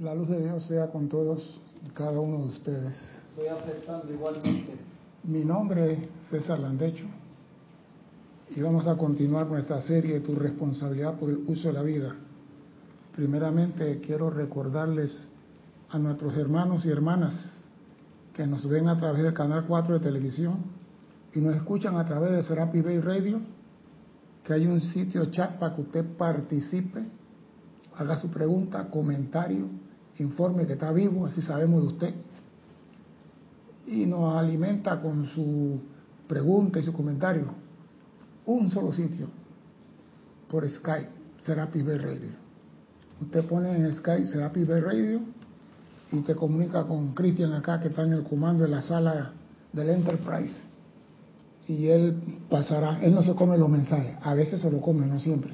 La luz de Dios sea con todos y cada uno de ustedes. Estoy aceptando igualmente. Mi nombre es César Landecho y vamos a continuar nuestra serie de Tu responsabilidad por el uso de la vida. Primeramente quiero recordarles a nuestros hermanos y hermanas que nos ven a través del canal 4 de televisión y nos escuchan a través de Serapi Bay Radio, que hay un sitio chat para que usted participe, haga su pregunta, comentario, informe que está vivo, así sabemos de usted, y nos alimenta con su pregunta y su comentario. Un solo sitio, por Skype, Serapi Bay Radio. Usted pone en Skype Serapi Bay Radio y te comunica con Cristian acá que está en el comando de la sala del Enterprise y él pasará, él no se come los mensajes, a veces se lo come, no siempre.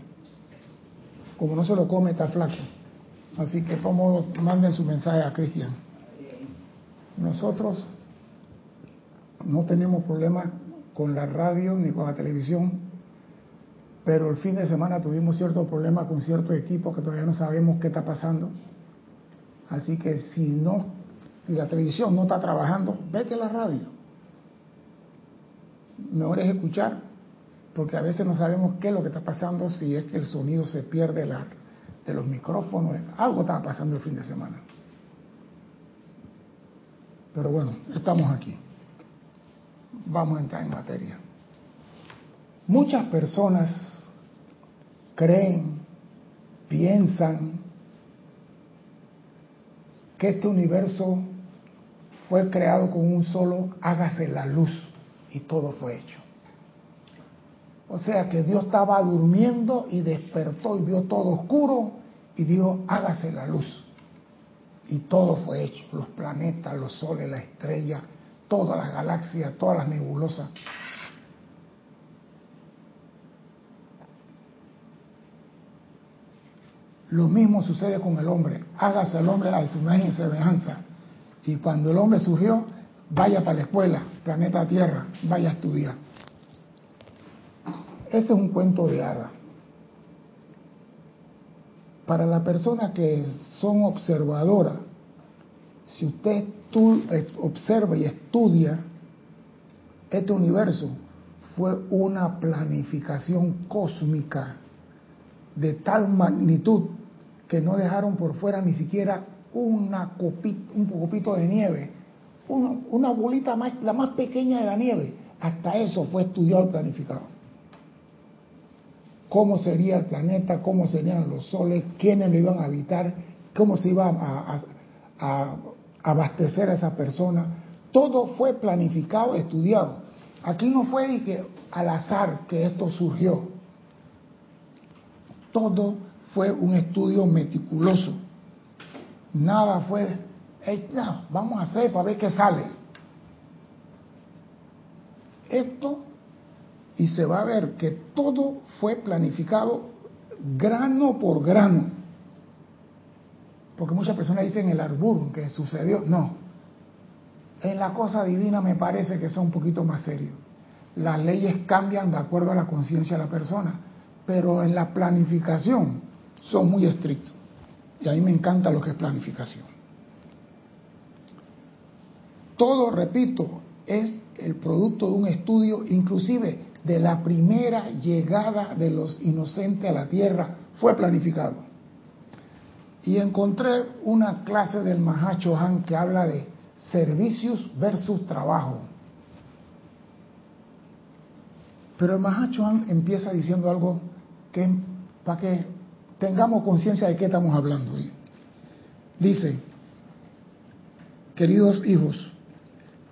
Como no se lo come, está flaco. Así que todos manden su mensaje a Cristian. Nosotros no tenemos problema con la radio ni con la televisión, pero el fin de semana tuvimos ciertos problemas con ciertos equipos que todavía no sabemos qué está pasando. Así que si no, si la televisión no está trabajando, vete a la radio mejor es escuchar, porque a veces no sabemos qué es lo que está pasando, si es que el sonido se pierde la, de los micrófonos, algo estaba pasando el fin de semana. Pero bueno, estamos aquí. Vamos a entrar en materia. Muchas personas creen, piensan que este universo fue creado con un solo hágase la luz y todo fue hecho. O sea que Dios estaba durmiendo y despertó y vio todo oscuro y dijo, hágase la luz. Y todo fue hecho, los planetas, los soles, las estrellas, todas las galaxias, todas las nebulosas. Lo mismo sucede con el hombre. Hágase el hombre a su imagen y semejanza. Y cuando el hombre surgió, vaya para la escuela, planeta Tierra, vaya a estudiar. Ese es un cuento de hada. Para las personas que son observadoras, si usted eh, observa y estudia este universo, fue una planificación cósmica de tal magnitud que no dejaron por fuera ni siquiera una un copito de nieve una, bolita más, la más pequeña de la nieve. Hasta eso fue estudiado y planificado. Cómo sería el planeta, cómo serían los soles, quiénes lo iban a habitar, cómo se iba a, abastecer a esa persona. Todo fue planificado, estudiado. Aquí no fue al azar que esto surgió. Todo fue un estudio meticuloso. Nada fue vamos a hacer para ver qué sale. Esto, y se va a ver que todo fue planificado grano por grano. Porque muchas personas dicen el arbur que sucedió. No. En la cosa divina me parece que son un poquito más serios. Las leyes cambian de acuerdo a la conciencia de la persona, pero en la planificación son muy estrictos. Y a mí me encanta lo que es planificación. Todo, repito, es el producto de un estudio inclusive de la primera llegada de los inocentes a la tierra fue planificado. Y encontré una clase del Mahacho Han que habla de servicios versus trabajo. Pero el Mahacho Han empieza diciendo algo que para que tengamos conciencia de qué estamos hablando. Dice, queridos hijos,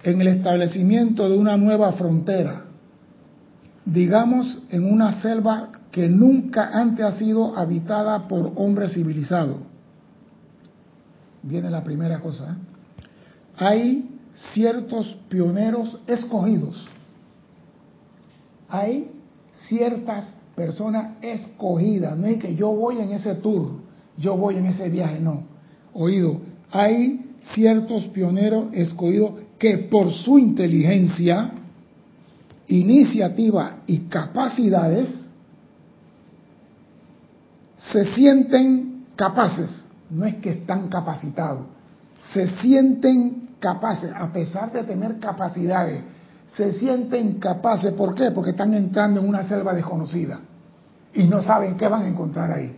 en el establecimiento de una nueva frontera, digamos en una selva que nunca antes ha sido habitada por hombres civilizados. Viene la primera cosa. ¿eh? Hay ciertos pioneros escogidos. Hay ciertas personas escogidas. No es que yo voy en ese tour, yo voy en ese viaje, no. Oído, hay ciertos pioneros escogidos que por su inteligencia, iniciativa y capacidades se sienten capaces no es que están capacitados, se sienten capaces, a pesar de tener capacidades, se sienten capaces, ¿por qué? Porque están entrando en una selva desconocida y no saben qué van a encontrar ahí.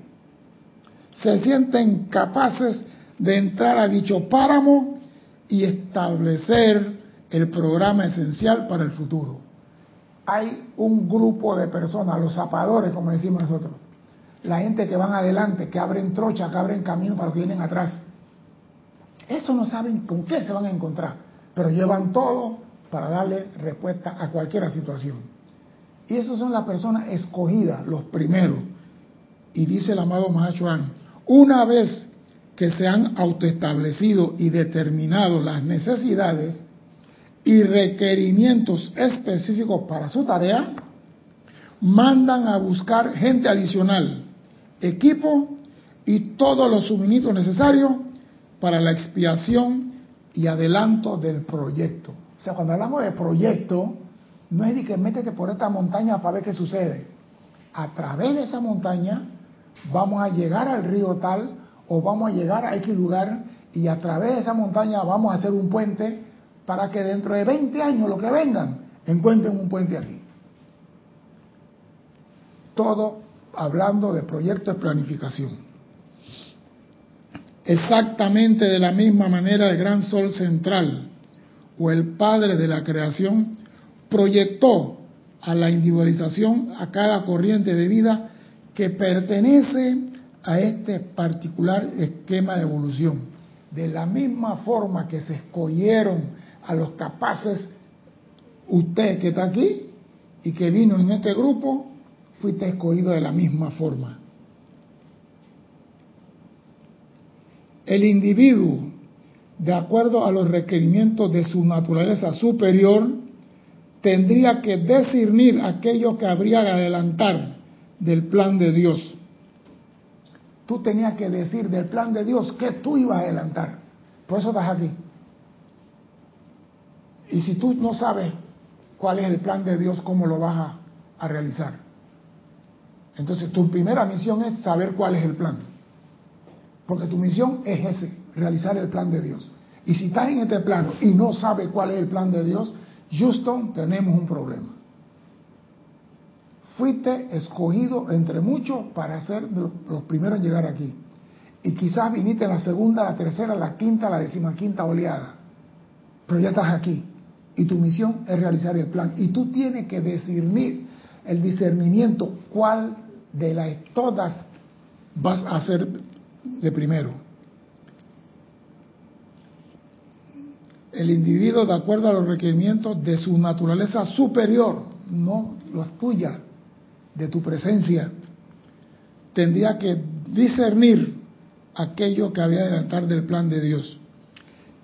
Se sienten capaces de entrar a dicho páramo y establecer el programa esencial para el futuro. Hay un grupo de personas, los zapadores, como decimos nosotros, la gente que van adelante, que abren trocha, que abren camino para los que vienen atrás. Eso no saben con qué se van a encontrar, pero llevan todo para darle respuesta a cualquier situación. Y esas son las personas escogidas, los primeros. Y dice el amado Mahachuan, una vez que se han autoestablecido y determinado las necesidades y requerimientos específicos para su tarea, mandan a buscar gente adicional, equipo y todos los suministros necesarios para la expiación y adelanto del proyecto. O sea, cuando hablamos de proyecto, no es de que métete por esta montaña para ver qué sucede. A través de esa montaña vamos a llegar al río tal o vamos a llegar a X lugar y a través de esa montaña vamos a hacer un puente para que dentro de 20 años, lo que vengan, encuentren un puente aquí. Todo hablando de proyectos de planificación. Exactamente de la misma manera el gran sol central o el padre de la creación proyectó a la individualización a cada corriente de vida que pertenece a este particular esquema de evolución. De la misma forma que se escogieron a los capaces, usted que está aquí y que vino en este grupo, fuiste escogido de la misma forma. El individuo, de acuerdo a los requerimientos de su naturaleza superior, tendría que discernir aquello que habría de adelantar del plan de Dios. Tú tenías que decir del plan de Dios que tú ibas a adelantar. Por eso estás aquí. Y si tú no sabes cuál es el plan de Dios, ¿cómo lo vas a, realizar? Entonces tu primera misión es saber cuál es el plan. Porque tu misión es ese, realizar el plan de Dios. Y si estás en este plano y no sabes cuál es el plan de Dios, Houston, tenemos un problema. Fuiste escogido entre muchos para ser los primeros en llegar aquí. Y quizás viniste en la segunda, la tercera, la quinta, la decimaquinta oleada. Pero ya estás aquí. Y tu misión es realizar el plan. Y tú tienes que discernir el discernimiento cuál de las todas vas a ser de primero. El individuo, de acuerdo a los requerimientos de su naturaleza superior, no los tuyas, de tu presencia, tendría que discernir aquello que había de adelantar del plan de Dios.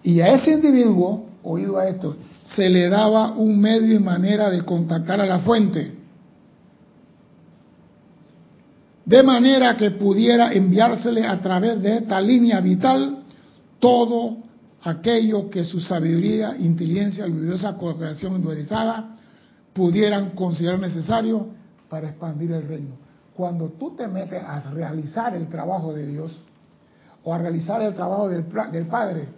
Y a ese individuo, oído a esto, se le daba un medio y manera de contactar a la fuente, de manera que pudiera enviársele a través de esta línea vital todo aquello que su sabiduría, inteligencia y vigorosa cooperación individualizada pudieran considerar necesario para expandir el reino. Cuando tú te metes a realizar el trabajo de Dios o a realizar el trabajo del, del Padre,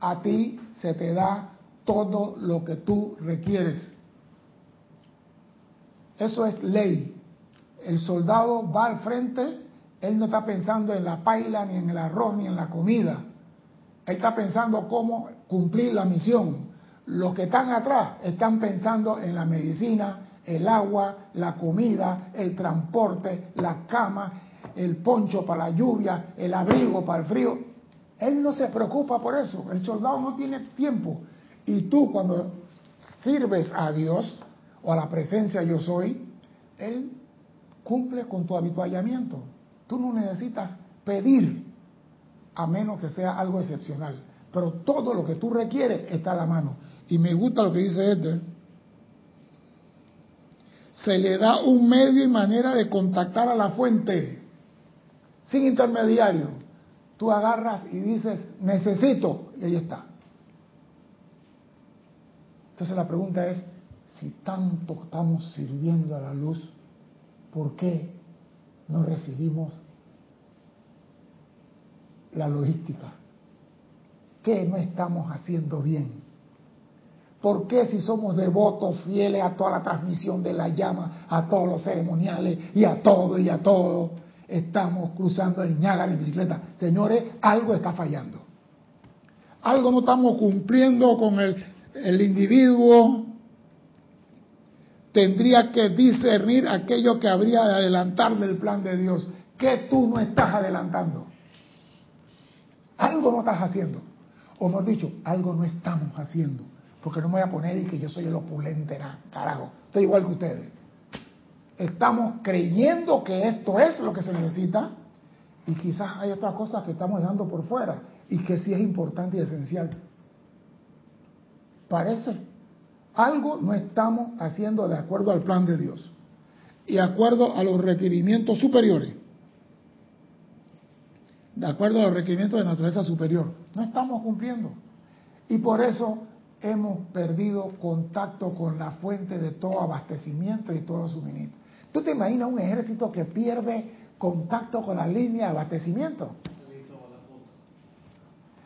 a ti se te da todo lo que tú requieres. Eso es ley. El soldado va al frente, él no está pensando en la paila, ni en el arroz, ni en la comida. Él está pensando cómo cumplir la misión. Los que están atrás están pensando en la medicina, el agua, la comida, el transporte, la cama, el poncho para la lluvia, el abrigo para el frío. Él no se preocupa por eso. El soldado no tiene tiempo. Y tú cuando sirves a Dios o a la presencia yo soy, Él cumple con tu habituallamiento. Tú no necesitas pedir a menos que sea algo excepcional. Pero todo lo que tú requieres está a la mano. Y me gusta lo que dice este. Se le da un medio y manera de contactar a la fuente, sin intermediario. Tú agarras y dices, necesito, y ahí está. Entonces la pregunta es, si tanto estamos sirviendo a la luz, ¿por qué no recibimos la logística. ¿Qué no estamos haciendo bien? ¿Por qué si somos devotos, fieles a toda la transmisión de la llama, a todos los ceremoniales y a todo y a todo, estamos cruzando el Ñágara en bicicleta? Señores, algo está fallando. Algo no estamos cumpliendo con el, el individuo. Tendría que discernir aquello que habría de adelantar del plan de Dios. ¿Qué tú no estás adelantando? Algo no estás haciendo. O hemos dicho, algo no estamos haciendo. Porque no me voy a poner y que yo soy el opulente, carajo. Estoy igual que ustedes. Estamos creyendo que esto es lo que se necesita y quizás hay otras cosas que estamos dejando por fuera y que sí es importante y esencial. Parece. Algo no estamos haciendo de acuerdo al plan de Dios y de acuerdo a los requerimientos superiores. De acuerdo a los requerimientos de naturaleza superior. No estamos cumpliendo. Y por eso hemos perdido contacto con la fuente de todo abastecimiento y todo suministro. ¿Tú te imaginas un ejército que pierde contacto con la línea de abastecimiento?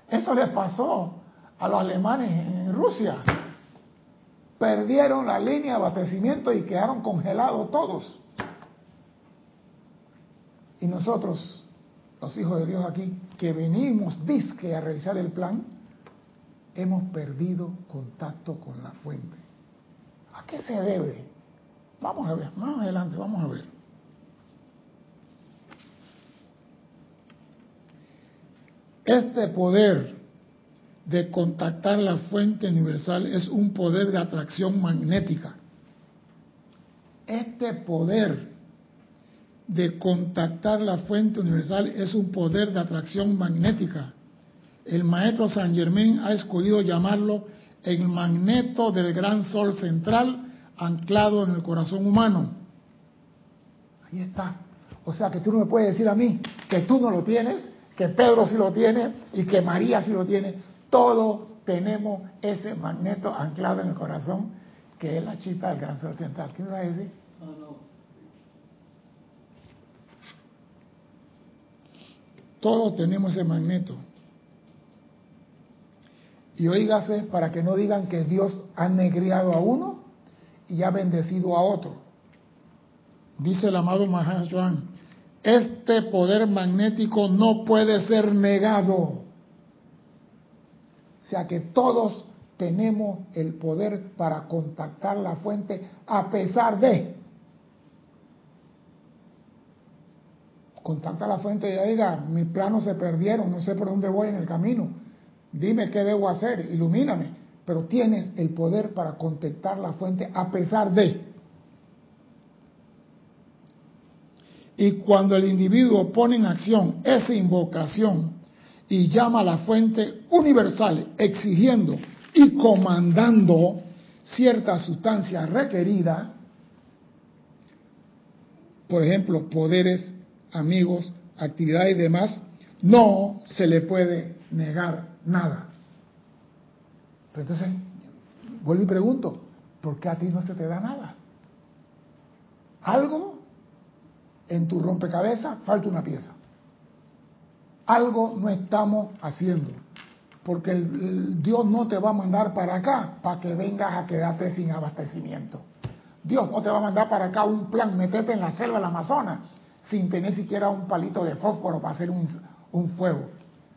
Eso les pasó a los alemanes en Rusia. Perdieron la línea de abastecimiento y quedaron congelados todos. Y nosotros, los hijos de Dios aquí, que venimos disque a revisar el plan, hemos perdido contacto con la fuente. ¿A qué se debe? Vamos a ver, más adelante, vamos a ver. Este poder de contactar la fuente universal es un poder de atracción magnética. Este poder de contactar la fuente universal es un poder de atracción magnética. El maestro San Germain ha escogido llamarlo el magneto del gran sol central anclado en el corazón humano. Ahí está. O sea que tú no me puedes decir a mí que tú no lo tienes, que Pedro sí lo tiene y que María sí lo tiene. Todos tenemos ese magneto anclado en el corazón, que es la chispa del gran sol central. ¿Qué me va a decir? No, no. Todos tenemos ese magneto. Y oígase para que no digan que Dios ha negriado a uno y ha bendecido a otro. Dice el amado Mahajuan, este poder magnético no puede ser negado. O sea que todos tenemos el poder para contactar la fuente a pesar de. Contactar la fuente y diga, mis planos se perdieron, no sé por dónde voy en el camino, dime qué debo hacer, ilumíname, pero tienes el poder para contactar la fuente a pesar de. Y cuando el individuo pone en acción esa invocación y llama a la fuente universal exigiendo y comandando cierta sustancia requerida, por ejemplo, poderes, amigos, actividades y demás, no se le puede negar nada. Entonces, vuelvo y pregunto, ¿por qué a ti no se te da nada? Algo en tu rompecabezas falta una pieza algo no estamos haciendo. Porque Dios no te va a mandar para acá para que vengas a quedarte sin abastecimiento. Dios no te va a mandar para acá un plan, metete en la selva del Amazonas sin tener siquiera un palito de fósforo para hacer un, fuego.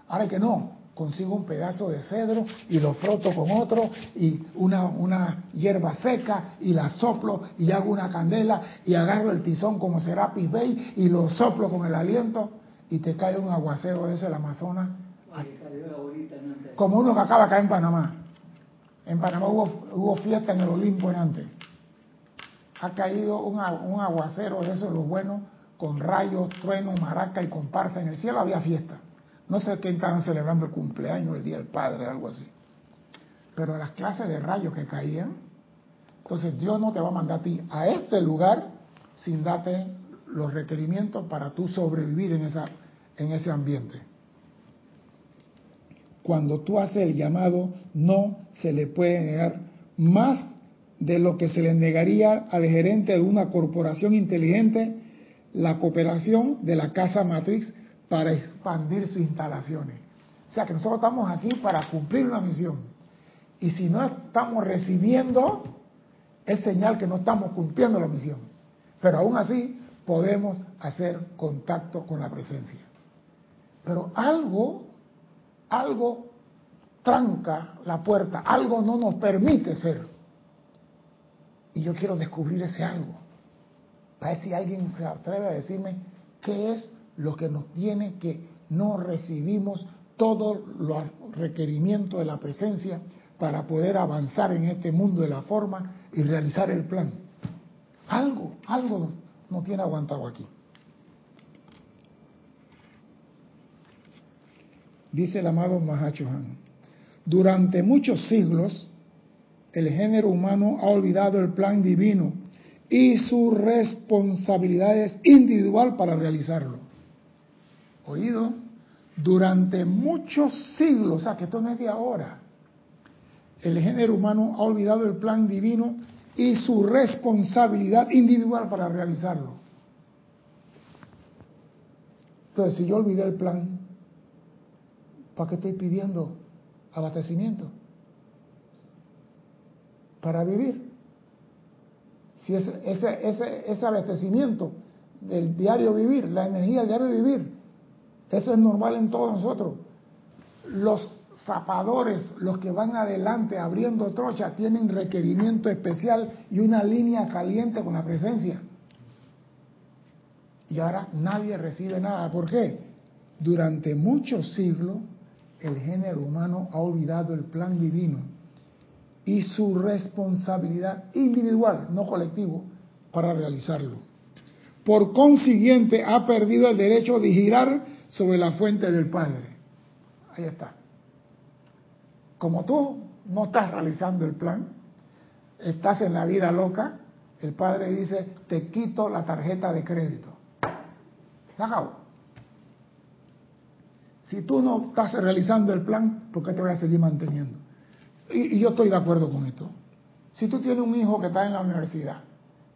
Ahora que no, consigo un pedazo de cedro y lo froto con otro y una, hierba seca y la soplo y hago una candela y agarro el tizón como Serapis Bay y lo soplo con el aliento y te cae un aguacero de ese el Amazonas. Como uno que acaba acá en Panamá. En Panamá hubo, hubo fiesta en el Olimpo en antes. Ha caído un, un aguacero de esos, los buenos, con rayos, truenos, maraca y comparsa. En el cielo había fiesta. No sé quién estaban celebrando el cumpleaños, el Día del Padre, algo así. Pero las clases de rayos que caían, entonces Dios no te va a mandar a ti a este lugar sin darte los requerimientos para tú sobrevivir en, esa, en ese ambiente. Cuando tú haces el llamado, no se le puede negar más de lo que se le negaría al gerente de una corporación inteligente la cooperación de la casa matriz para expandir sus instalaciones. O sea que nosotros estamos aquí para cumplir una misión. Y si no estamos recibiendo, es señal que no estamos cumpliendo la misión. Pero aún así podemos hacer contacto con la presencia. Pero algo, algo tranca la puerta, algo no nos permite ser. Y yo quiero descubrir ese algo. Para ver si alguien se atreve a decirme qué es lo que nos tiene que no recibimos todos los requerimientos de la presencia para poder avanzar en este mundo de la forma y realizar el plan. Algo, algo no tiene aguantado aquí. Dice el amado Mahachohan, durante muchos siglos el género humano ha olvidado el plan divino y su responsabilidad es individual para realizarlo. Oído, durante muchos siglos, o sea que esto no es de ahora, el género humano ha olvidado el plan divino y su responsabilidad individual para realizarlo. Entonces, si yo olvidé el plan, ¿para qué estoy pidiendo abastecimiento? Para vivir. Si ese, ese, ese, abastecimiento del diario vivir, la energía del diario vivir, eso es normal en todos nosotros. Los zapadores, los que van adelante abriendo trocha, tienen requerimiento especial y una línea caliente con la presencia. Y ahora nadie recibe nada. ¿Por qué? Durante muchos siglos el género humano ha olvidado el plan divino y su responsabilidad individual, no colectivo, para realizarlo. Por consiguiente, ha perdido el derecho de girar sobre la fuente del Padre. Ahí está. Como tú no estás realizando el plan, estás en la vida loca, el Padre dice, te quito la tarjeta de crédito. Se acabó. Si tú no estás realizando el plan, ¿por qué te voy a seguir manteniendo? Y, yo estoy de acuerdo con esto. Si tú tienes un hijo que está en la universidad,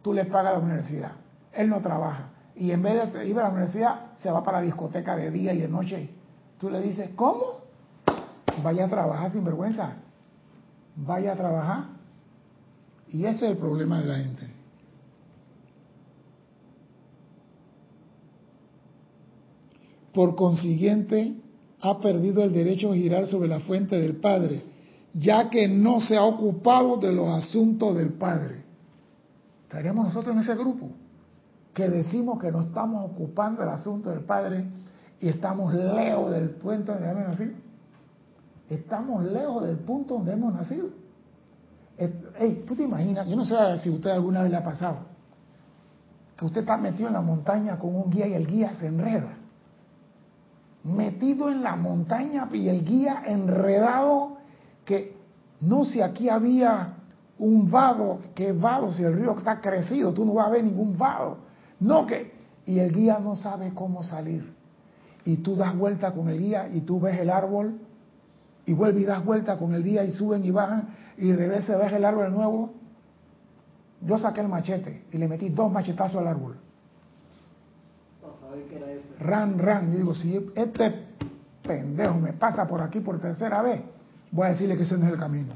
tú le pagas la universidad, él no trabaja, y en vez de ir a la universidad, se va para la discoteca de día y de noche, tú le dices, ¿cómo? Vaya a trabajar sin vergüenza, vaya a trabajar. Y ese es el problema de la gente. Por consiguiente, ha perdido el derecho a girar sobre la fuente del Padre, ya que no se ha ocupado de los asuntos del Padre. ¿Estaremos nosotros en ese grupo? Que decimos que no estamos ocupando el asunto del Padre y estamos lejos del puente nacido. Estamos lejos del punto donde hemos nacido. Hey, tú te imaginas, yo no sé si usted alguna vez le ha pasado, que usted está metido en la montaña con un guía y el guía se enreda metido en la montaña y el guía enredado que no si aquí había un vado, que vado si el río está crecido, tú no vas a ver ningún vado. No que y el guía no sabe cómo salir. Y tú das vuelta con el guía y tú ves el árbol y vuelves y das vuelta con el guía y suben y bajan y regresa ves el árbol de nuevo. Yo saqué el machete y le metí dos machetazos al árbol. Ran, ran. Y digo, si este pendejo me pasa por aquí por tercera vez, voy a decirle que ese no es el camino.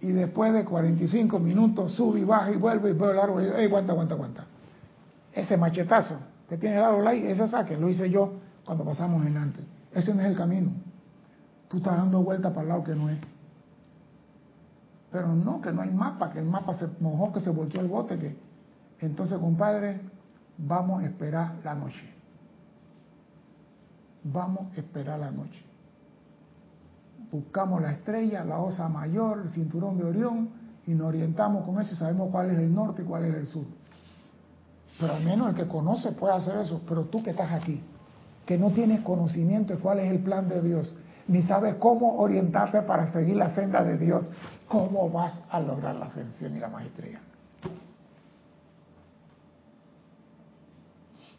Y después de 45 minutos sube y baja y vuelve y veo el árbol y digo, ¡ey, aguanta, aguanta, aguanta! Ese machetazo que tiene el árbol ahí, ese saque, lo hice yo cuando pasamos delante. Ese no es el camino. Tú estás dando vuelta para el lado que no es. Pero no, que no hay mapa, que el mapa se mojó, que se volteó el bote, que... Entonces, compadre, vamos a esperar la noche. Vamos a esperar la noche. Buscamos la estrella, la osa mayor, el cinturón de Orión y nos orientamos con eso y sabemos cuál es el norte y cuál es el sur. Pero al menos el que conoce puede hacer eso. Pero tú que estás aquí, que no tienes conocimiento de cuál es el plan de Dios, ni sabes cómo orientarte para seguir la senda de Dios, ¿cómo vas a lograr la ascensión y la maestría?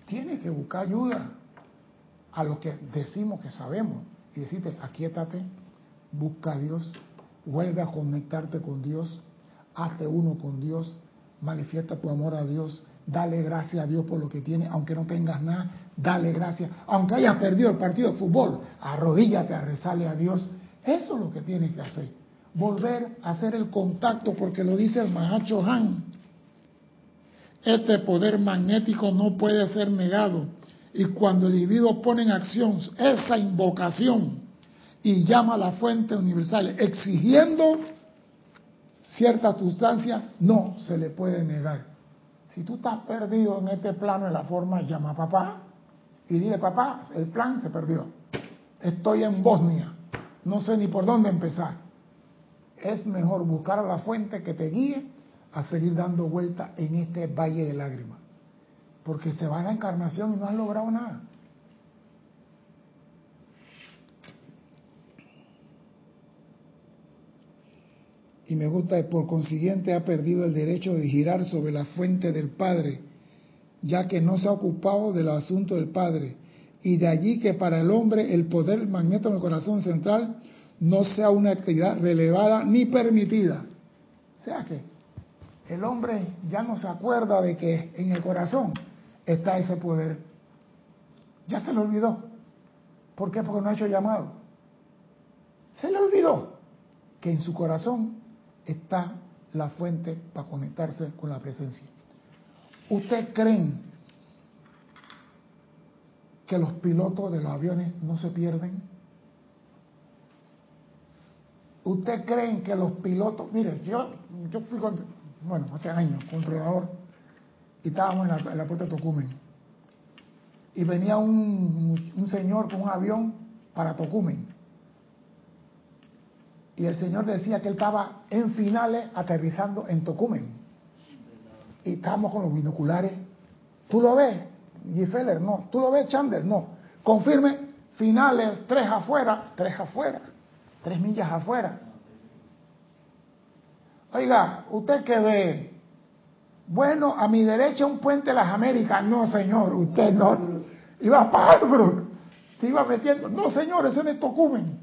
Tienes que buscar ayuda a lo que decimos que sabemos y decirte, aquíétate, busca a Dios, vuelve a conectarte con Dios, hazte uno con Dios, manifiesta tu amor a Dios, dale gracias a Dios por lo que tienes, aunque no tengas nada, dale gracias. Aunque hayas perdido el partido de fútbol, arrodíllate a rezarle a Dios. Eso es lo que tienes que hacer. Volver a hacer el contacto, porque lo dice el Mahacho Han. Este poder magnético no puede ser negado. Y cuando el individuo pone en acción esa invocación y llama a la fuente universal exigiendo ciertas sustancias, no se le puede negar. Si tú estás perdido en este plano de la forma, llama a papá y dile, papá, el plan se perdió. Estoy en Bosnia, no sé ni por dónde empezar. Es mejor buscar a la fuente que te guíe a seguir dando vuelta en este valle de lágrimas. Porque se va a la encarnación y no has logrado nada. Y me gusta, por consiguiente ha perdido el derecho de girar sobre la fuente del Padre, ya que no se ha ocupado del asunto del Padre. Y de allí que para el hombre el poder magnético en el corazón central no sea una actividad relevada ni permitida. O sea que el hombre ya no se acuerda de que en el corazón está ese poder. Ya se le olvidó. ¿Por qué? Porque no ha hecho llamado. Se le olvidó que en su corazón está la fuente para conectarse con la presencia. ¿Usted creen que los pilotos de los aviones no se pierden? ¿Usted creen que los pilotos, mire, yo, yo fui, bueno, hace años, controlador, y estábamos en la, en la puerta de Tocumen. Y venía un, un señor con un avión para Tocumen y el Señor decía que él estaba en finales aterrizando en Tocumen. Y estábamos con los binoculares. ¿Tú lo ves? Gifeller, no. ¿Tú lo ves, Chandler? No. Confirme, finales, tres afuera, tres afuera, tres millas afuera. Oiga, ¿usted qué ve? Bueno, a mi derecha un puente de las Américas. No, señor, usted no. Iba para Arbrook. Se iba metiendo. No, señor, ese no es Tocumen.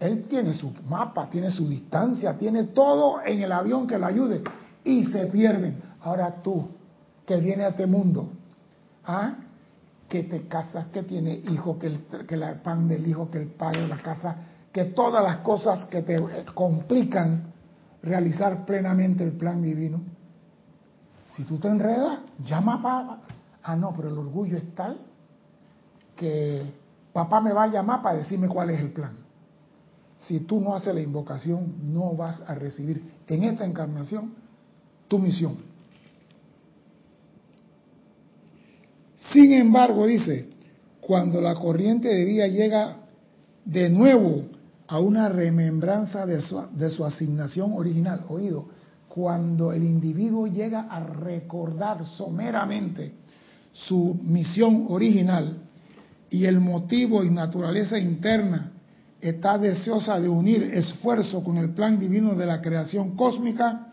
Él tiene su mapa, tiene su distancia, tiene todo en el avión que lo ayude y se pierden. Ahora tú, que viene a este mundo, ¿ah? que te casas, que tiene hijo, que el, que el pan del hijo, que el padre de la casa, que todas las cosas que te complican realizar plenamente el plan divino. Si tú te enredas, llama a papá. Ah, no, pero el orgullo es tal que papá me va a llamar para decirme cuál es el plan. Si tú no haces la invocación, no vas a recibir en esta encarnación tu misión. Sin embargo, dice, cuando la corriente de vida llega de nuevo a una remembranza de su, de su asignación original, oído, cuando el individuo llega a recordar someramente su misión original y el motivo y naturaleza interna está deseosa de unir esfuerzo con el plan divino de la creación cósmica,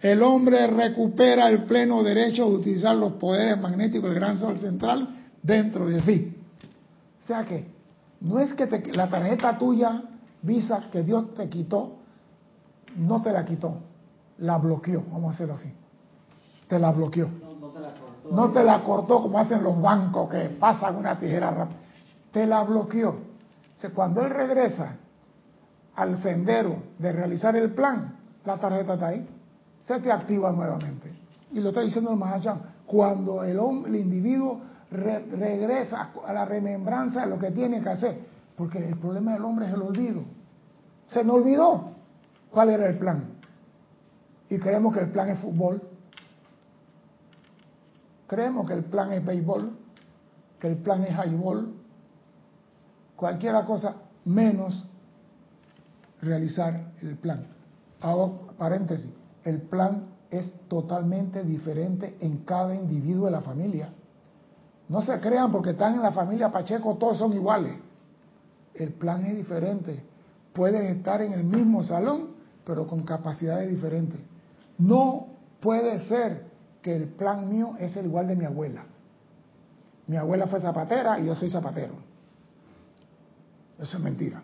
el hombre recupera el pleno derecho de utilizar los poderes magnéticos del gran sol central dentro de sí. O sea que no es que te, la tarjeta tuya, Visa, que Dios te quitó, no te la quitó, la bloqueó, vamos a hacerlo así. Te la bloqueó. No, no te la cortó. No te la cortó como hacen los bancos que pasan una tijera rápida. Te la bloqueó. O sea, cuando él regresa al sendero de realizar el plan, la tarjeta está ahí, se te activa nuevamente. Y lo está diciendo el Mahachan, cuando el, hombre, el individuo re, regresa a la remembranza de lo que tiene que hacer, porque el problema del hombre es el olvido. Se me olvidó cuál era el plan. Y creemos que el plan es fútbol, creemos que el plan es béisbol, que el plan es highball, cualquier cosa menos realizar el plan. Paréntesis, el plan es totalmente diferente en cada individuo de la familia. No se crean porque están en la familia Pacheco, todos son iguales. El plan es diferente. Pueden estar en el mismo salón, pero con capacidades diferentes. No puede ser que el plan mío es el igual de mi abuela. Mi abuela fue zapatera y yo soy zapatero. Eso es mentira.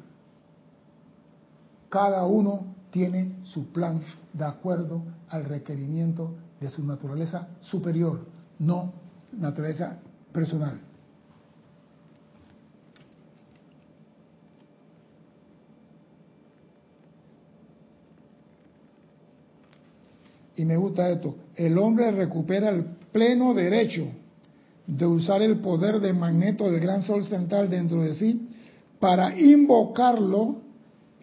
Cada uno tiene su plan de acuerdo al requerimiento de su naturaleza superior, no naturaleza personal. Y me gusta esto, el hombre recupera el pleno derecho de usar el poder de magneto del gran sol central dentro de sí para invocarlo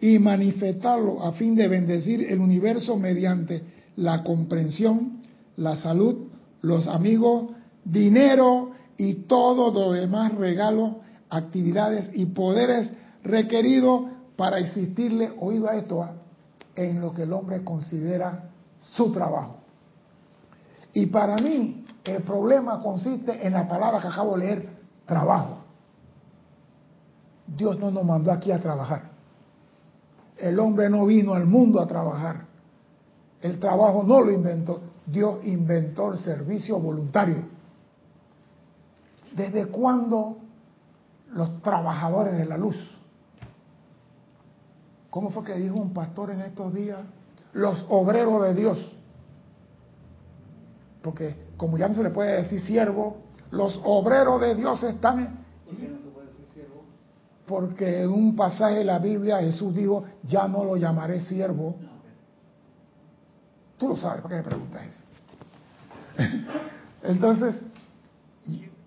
y manifestarlo a fin de bendecir el universo mediante la comprensión, la salud, los amigos, dinero y todo lo demás regalos, actividades y poderes requeridos para existirle, oído a esto, ¿ah? en lo que el hombre considera su trabajo. Y para mí, el problema consiste en la palabra que acabo de leer, trabajo. Dios no nos mandó aquí a trabajar. El hombre no vino al mundo a trabajar. El trabajo no lo inventó. Dios inventó el servicio voluntario. ¿Desde cuándo los trabajadores de la luz? ¿Cómo fue que dijo un pastor en estos días? Los obreros de Dios. Porque como ya no se le puede decir siervo, los obreros de Dios están... ¿Por qué no se puede decir siervo? Porque en un pasaje de la Biblia Jesús dijo, ya no lo llamaré siervo. Tú lo sabes, ¿por qué me preguntas eso? Entonces,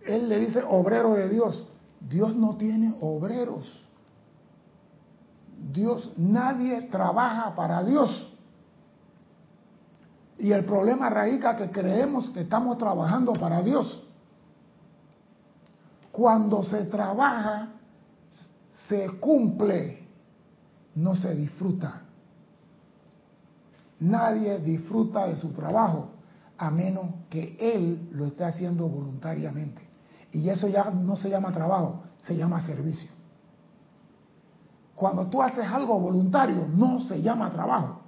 él le dice obrero de Dios. Dios no tiene obreros. Dios, nadie trabaja para Dios. Y el problema radica que creemos que estamos trabajando para Dios. Cuando se trabaja, se cumple, no se disfruta. Nadie disfruta de su trabajo a menos que él lo esté haciendo voluntariamente. Y eso ya no se llama trabajo, se llama servicio. Cuando tú haces algo voluntario, no se llama trabajo.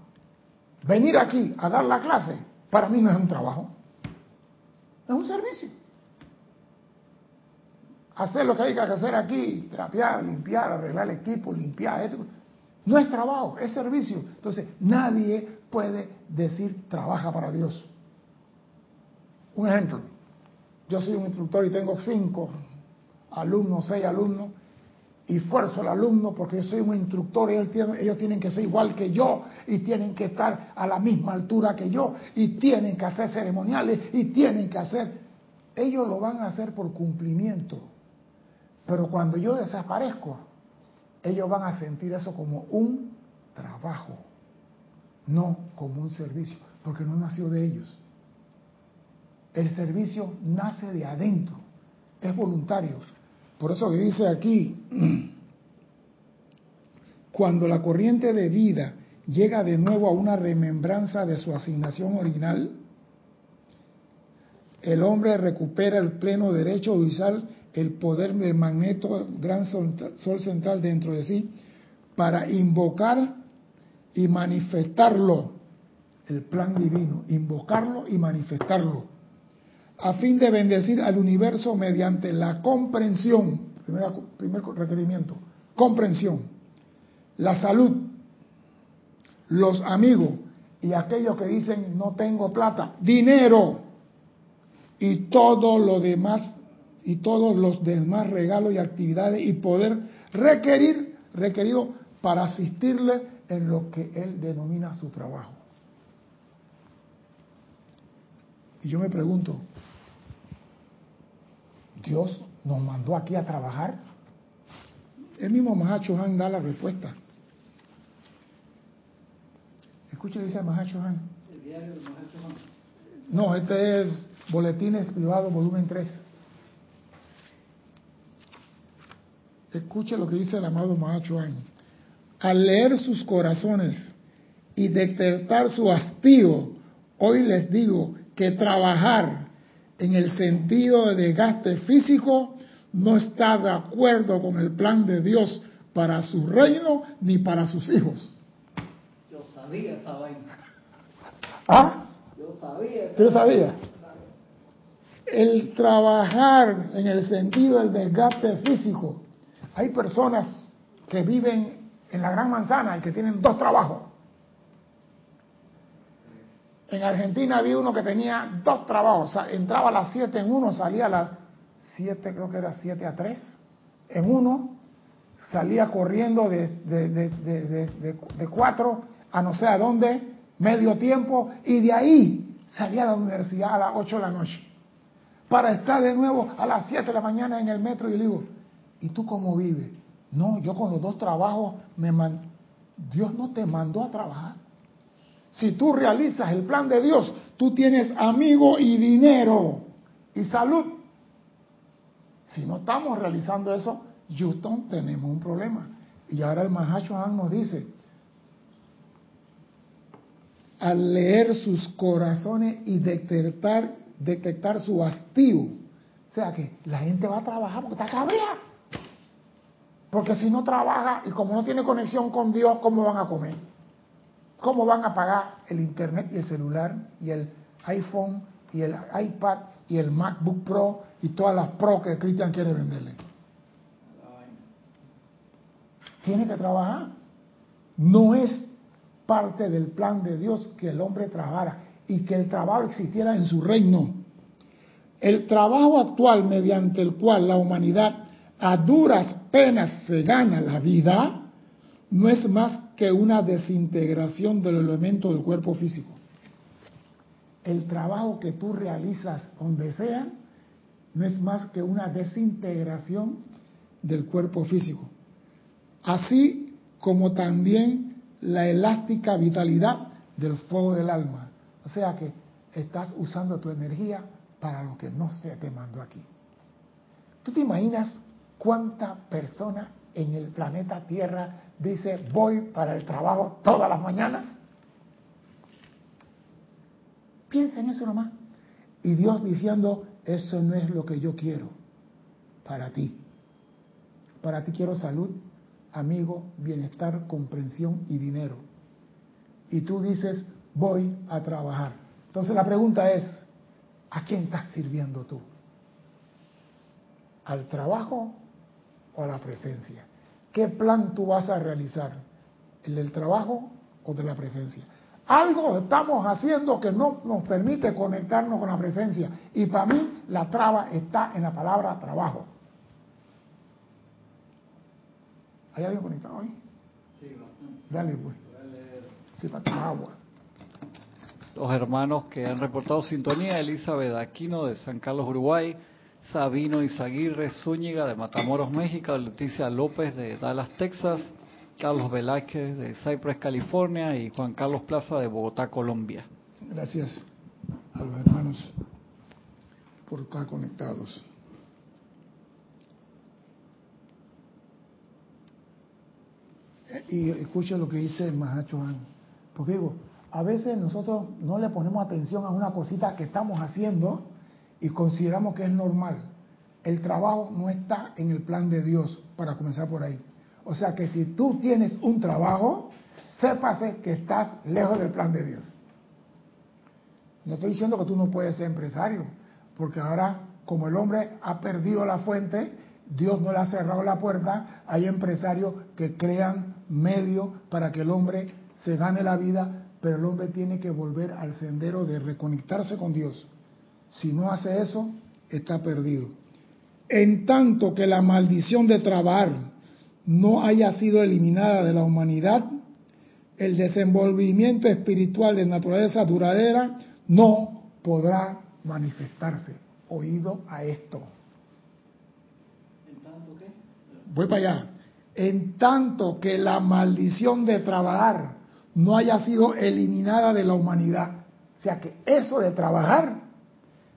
Venir aquí a dar la clase, para mí no es un trabajo, es un servicio. Hacer lo que hay que hacer aquí, trapear, limpiar, arreglar el equipo, limpiar, esto, no es trabajo, es servicio. Entonces, nadie puede decir trabaja para Dios. Un ejemplo, yo soy un instructor y tengo cinco alumnos, seis alumnos, y esfuerzo al alumno porque yo soy un instructor y ellos tienen que ser igual que yo y tienen que estar a la misma altura que yo y tienen que hacer ceremoniales y tienen que hacer... Ellos lo van a hacer por cumplimiento, pero cuando yo desaparezco, ellos van a sentir eso como un trabajo, no como un servicio, porque no nació de ellos. El servicio nace de adentro, es voluntario. Por eso que dice aquí, cuando la corriente de vida llega de nuevo a una remembranza de su asignación original, el hombre recupera el pleno derecho de usar el poder del magneto gran sol, central dentro de sí para invocar y manifestarlo, el plan divino, invocarlo y manifestarlo. A fin de bendecir al universo mediante la comprensión, primer, primer requerimiento, comprensión, la salud, los amigos y aquellos que dicen no tengo plata, dinero. Y todo lo demás y todos los demás regalos y actividades y poder requerir requerido para asistirle en lo que él denomina su trabajo. Y yo me pregunto, Dios nos mandó aquí a trabajar. El mismo Mahacho Han da la respuesta. Escuche, dice Mahacho Han. El diario de Mahacho Han. No, este es Boletines Privados, volumen 3. Escuche lo que dice el amado Mahacho. Al leer sus corazones y detectar su hastío, hoy les digo que trabajar en el sentido de desgaste físico no está de acuerdo con el plan de Dios para su reino ni para sus hijos. Yo sabía esa vaina. ¿Ah? Yo sabía. esa ¿Tú sabías? El trabajar en el sentido del desgaste físico. Hay personas que viven en la gran manzana y que tienen dos trabajos. En Argentina había uno que tenía dos trabajos, entraba a las 7 en uno, salía a las 7, creo que era 7 a 3, en uno, salía corriendo de, de, de, de 4 a no sé a dónde, medio tiempo, y de ahí salía a la universidad a las 8 de la noche, para estar de nuevo a las 7 de la mañana en el metro y le digo, ¿y tú cómo vives? No, yo con los dos trabajos me Dios no te mandó a trabajar. Si tú realizas el plan de Dios, tú tienes amigo y dinero y salud. Si no estamos realizando eso, Houston, tenemos un problema. Y ahora el Mahachohan nos dice, al leer sus corazones y detectar, detectar su hastío, o sea que la gente va a trabajar porque está cabrea. Porque si no trabaja y como no tiene conexión con Dios, ¿cómo van a comer? ¿Cómo van a pagar el internet y el celular y el iPhone y el iPad y el MacBook Pro y todas las Pro que Cristian quiere venderle? Tiene que trabajar. No es parte del plan de Dios que el hombre trabajara y que el trabajo existiera en su reino. El trabajo actual mediante el cual la humanidad a duras penas se gana la vida, no es más que una desintegración del elemento del cuerpo físico. El trabajo que tú realizas donde sea, no es más que una desintegración del cuerpo físico. Así como también la elástica vitalidad del fuego del alma. O sea que estás usando tu energía para lo que no se te mandó aquí. ¿Tú te imaginas ¿Cuánta persona en el planeta Tierra dice voy para el trabajo todas las mañanas? Piensa en eso nomás. Y Dios diciendo, eso no es lo que yo quiero para ti. Para ti quiero salud, amigo, bienestar, comprensión y dinero. Y tú dices, voy a trabajar. Entonces la pregunta es, ¿a quién estás sirviendo tú? ¿Al trabajo o a la presencia. ¿Qué plan tú vas a realizar? ¿El del trabajo o de la presencia? Algo estamos haciendo que no nos permite conectarnos con la presencia. Y para mí la traba está en la palabra trabajo. ¿Hay alguien conectado ahí? Sí, Dale, pues. Sí, para agua. Los hermanos que han reportado sintonía, Elizabeth Aquino de San Carlos, Uruguay, Sabino Izaguirre Zúñiga de Matamoros, México, Leticia López de Dallas, Texas, Carlos Velázquez de Cypress, California y Juan Carlos Plaza de Bogotá, Colombia. Gracias a los hermanos por estar conectados. Y escucha lo que dice Mahacho Porque digo, a veces nosotros no le ponemos atención a una cosita que estamos haciendo y consideramos que es normal, el trabajo no está en el plan de Dios, para comenzar por ahí. O sea que si tú tienes un trabajo, sépase que estás lejos del plan de Dios. No estoy diciendo que tú no puedes ser empresario, porque ahora, como el hombre ha perdido la fuente, Dios no le ha cerrado la puerta, hay empresarios que crean medios para que el hombre se gane la vida, pero el hombre tiene que volver al sendero de reconectarse con Dios. Si no hace eso, está perdido. En tanto que la maldición de trabajar no haya sido eliminada de la humanidad, el desenvolvimiento espiritual de naturaleza duradera no podrá manifestarse. Oído a esto. ¿En tanto qué? Voy para allá. En tanto que la maldición de trabajar no haya sido eliminada de la humanidad. O sea que eso de trabajar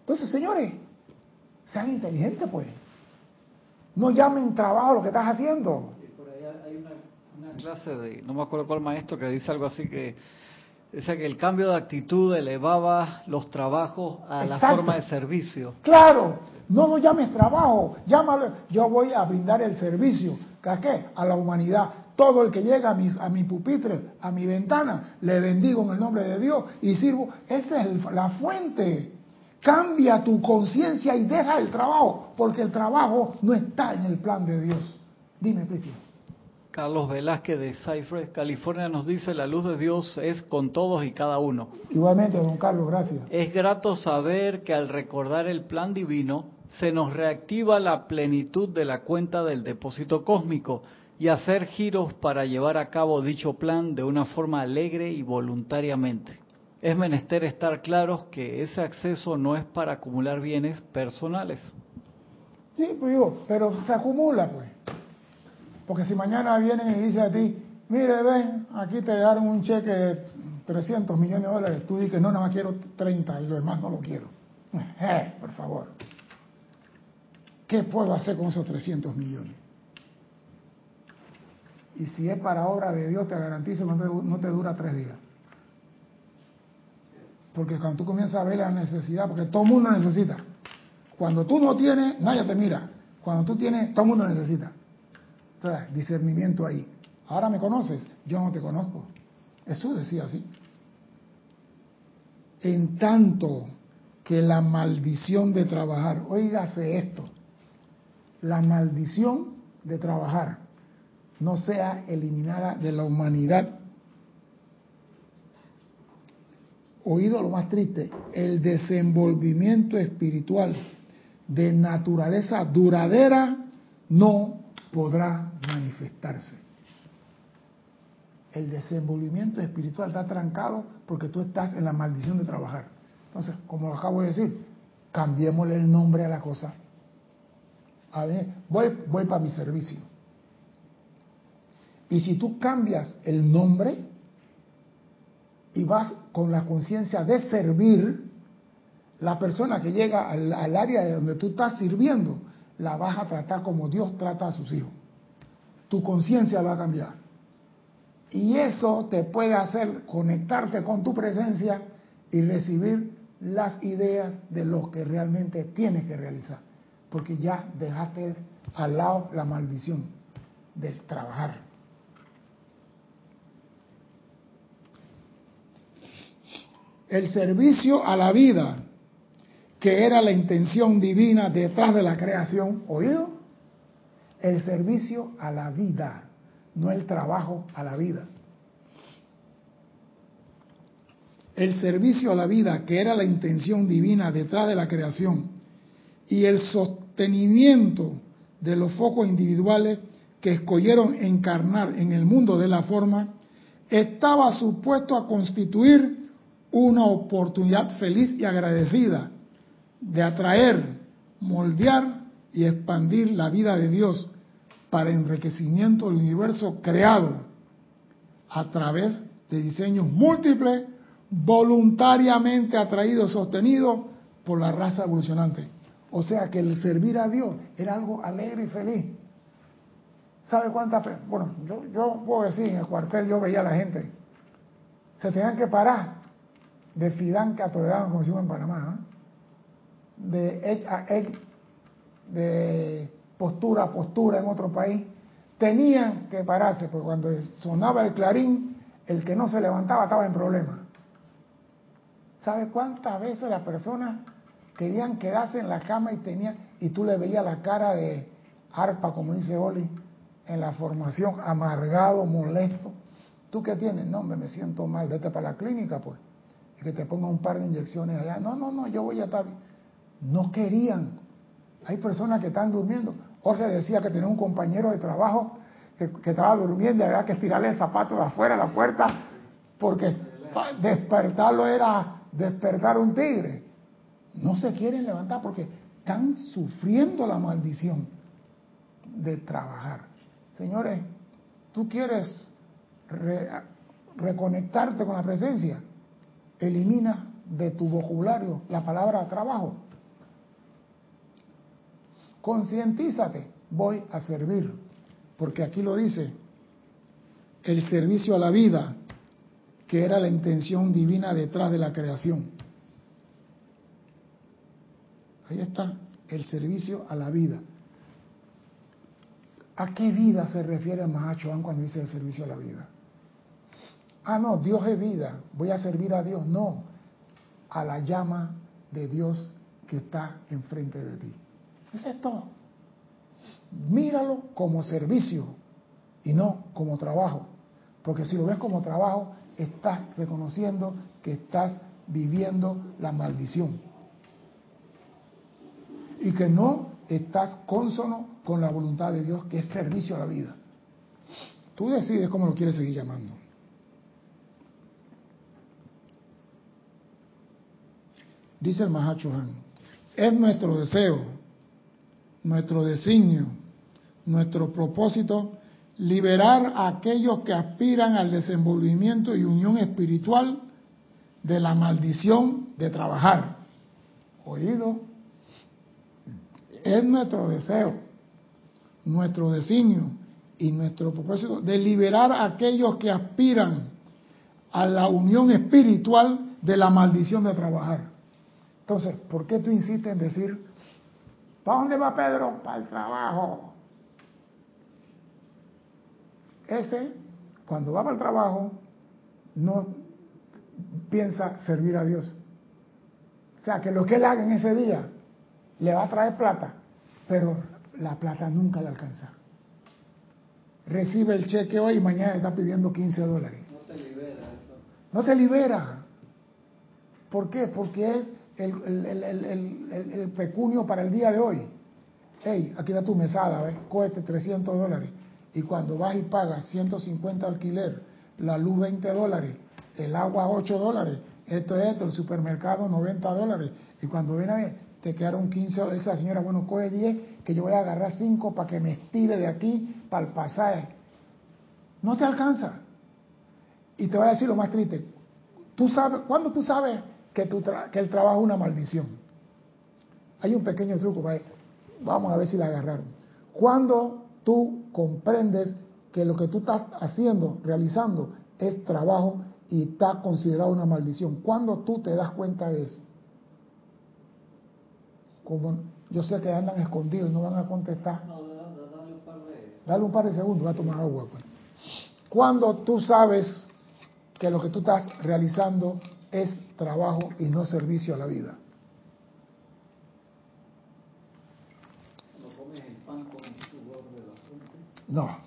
entonces, señores, sean inteligentes, pues. No llamen trabajo lo que estás haciendo. por ahí hay una, clase de, no me acuerdo cuál maestro, que dice algo así que dice que el cambio de actitud elevaba los trabajos a la forma de servicio. Claro, no lo llames trabajo, llámalo, yo voy a brindar el servicio, ¿a qué? A la humanidad. Todo el que llega a mi, a mi pupitre, a mi ventana, le bendigo en el nombre de Dios y sirvo. Esa es la fuente. Cambia tu conciencia y deja el trabajo, porque el trabajo no está en el plan de Dios. Dime, Cristian. Carlos Velázquez de Cypress, California nos dice, la luz de Dios es con todos y cada uno. Igualmente, don Carlos, gracias. Es grato saber que al recordar el plan divino, se nos reactiva la plenitud de la cuenta del depósito cósmico, y hacer giros para llevar a cabo dicho plan de una forma alegre y voluntariamente. Es menester estar claros que ese acceso no es para acumular bienes personales. Sí, pues pero se acumula, pues. Porque si mañana vienen y dicen a ti, mire, ven, aquí te dieron un cheque de 300 millones de dólares, tú dices, no, nada más quiero 30 y lo demás no lo quiero. Eh, por favor. ¿Qué puedo hacer con esos 300 millones? Y si es para obra de Dios, te garantizo que no te, dura tres días. Porque cuando tú comienzas a ver la necesidad, porque todo el mundo necesita. Cuando tú no tienes, nadie te mira. Cuando tú tienes, todo el mundo necesita. Entonces, discernimiento ahí. Ahora me conoces, yo no te conozco. Jesús decía así. En tanto que la maldición de trabajar, oígase esto, la maldición de trabajar no sea eliminada de la humanidad. Oído lo más triste, el desenvolvimiento espiritual de naturaleza duradera no podrá manifestarse. El desenvolvimiento espiritual está trancado porque tú estás en la maldición de trabajar. Entonces, como acabo de decir, cambiémosle el nombre a la cosa. A ver, voy, voy para mi servicio. Y si tú cambias el nombre y vas con la conciencia de servir, la persona que llega al, área de donde tú estás sirviendo, la vas a tratar como Dios trata a sus hijos. Tu conciencia va a cambiar. Y eso te puede hacer conectarte con tu presencia y recibir las ideas de lo que realmente tienes que realizar. Porque ya dejaste al lado la maldición del trabajar. El servicio a la vida, que era la intención divina detrás de la creación, ¿oído? El servicio a la vida, no el trabajo a la vida. El servicio a la vida, que era la intención divina detrás de la creación, y el sostenimiento de los focos individuales que escogieron encarnar en el mundo de la forma, estaba supuesto a constituir una oportunidad feliz y agradecida de atraer, moldear y expandir la vida de Dios para enriquecimiento del universo creado a través de diseños múltiples, voluntariamente atraídos, sostenidos por la raza evolucionante. O sea que el servir a Dios era algo alegre y feliz. ¿Sabe cuántas? Bueno, yo, yo puedo decir, en el cuartel yo veía a la gente, se tenían que parar de Fidanca Toledano, como decimos en Panamá, de edge a de postura a postura en otro país, tenían que pararse, porque cuando sonaba el clarín, el que no se levantaba estaba en problema. ¿Sabe cuántas veces las personas querían quedarse en la cama y tenían, y tú le veías la cara de arpa, como dice Oli, en la formación, amargado, molesto? ¿Tú qué tienes? No, me siento mal, vete para la clínica, pues que te pongan un par de inyecciones allá. No, no, no, yo voy a estar No querían. Hay personas que están durmiendo. Jorge decía que tenía un compañero de trabajo que, estaba durmiendo y había que estirarle el zapato de afuera de la puerta porque despertarlo era despertar un tigre. No se quieren levantar porque están sufriendo la maldición de trabajar. Señores, tú quieres reconectarte con la presencia, elimina de tu vocabulario la palabra trabajo. Concientízate, voy a servir, porque aquí lo dice, el servicio a la vida, que era la intención divina detrás de la creación. Ahí está, el servicio a la vida. ¿A qué vida se refiere Mahacho cuando dice el servicio a la vida? Ah, no, Dios es vida, voy a servir a Dios. No, a la llama de Dios que está enfrente de ti. Eso es todo. Míralo como servicio y no como trabajo. Porque si lo ves como trabajo, estás reconociendo que estás viviendo la maldición. Y que no estás consono con la voluntad de Dios, que es servicio a la vida. Tú decides cómo lo quieres seguir llamando. Dice el Mahachohan, es nuestro deseo, nuestro designio, nuestro propósito liberar a aquellos que aspiran al desenvolvimiento y unión espiritual de la maldición de trabajar. Oído, es nuestro deseo, nuestro designio y nuestro propósito de liberar a aquellos que aspiran a la unión espiritual de la maldición de trabajar. Entonces, ¿por qué tú insistes en decir, ¿para dónde va Pedro? Para el trabajo. Ese, cuando va para el trabajo, no piensa servir a Dios. O sea, que lo que él haga en ese día le va a traer plata, pero la plata nunca le alcanza. Recibe el cheque hoy y mañana está pidiendo 15 dólares. No te libera eso. No te libera. ¿Por qué? Porque es el, el, el, el, pecunio para el día de hoy. Hey, aquí da tu mesada, ¿ves? Cohete 300 dólares. Y cuando vas y pagas 150 alquiler, la luz 20 dólares, el agua 8 dólares, esto es esto, el supermercado 90 dólares. Y cuando ven a ver, te quedaron 15 dólares. Esa señora, bueno, coge 10, que yo voy a agarrar 5 para que me estire de aquí para el pasaje. No te alcanza. Y te voy a decir lo más triste. Tú sabes, ¿cuándo tú sabes que, tu que el trabajo es una maldición? Hay un pequeño truco, vamos a ver si la agarraron. Cuando tú comprendes que lo que tú estás haciendo, realizando, es trabajo y está considerado una maldición. Cuando tú te das cuenta de eso? Como yo sé que andan escondidos y no van a contestar. No, dale un par de... Dale un par de segundos, va a tomar agua. Pues. Cuando tú sabes que lo que tú estás realizando es trabajo y no servicio a la vida. Cuando comes el pan con el sudor de la frente, No.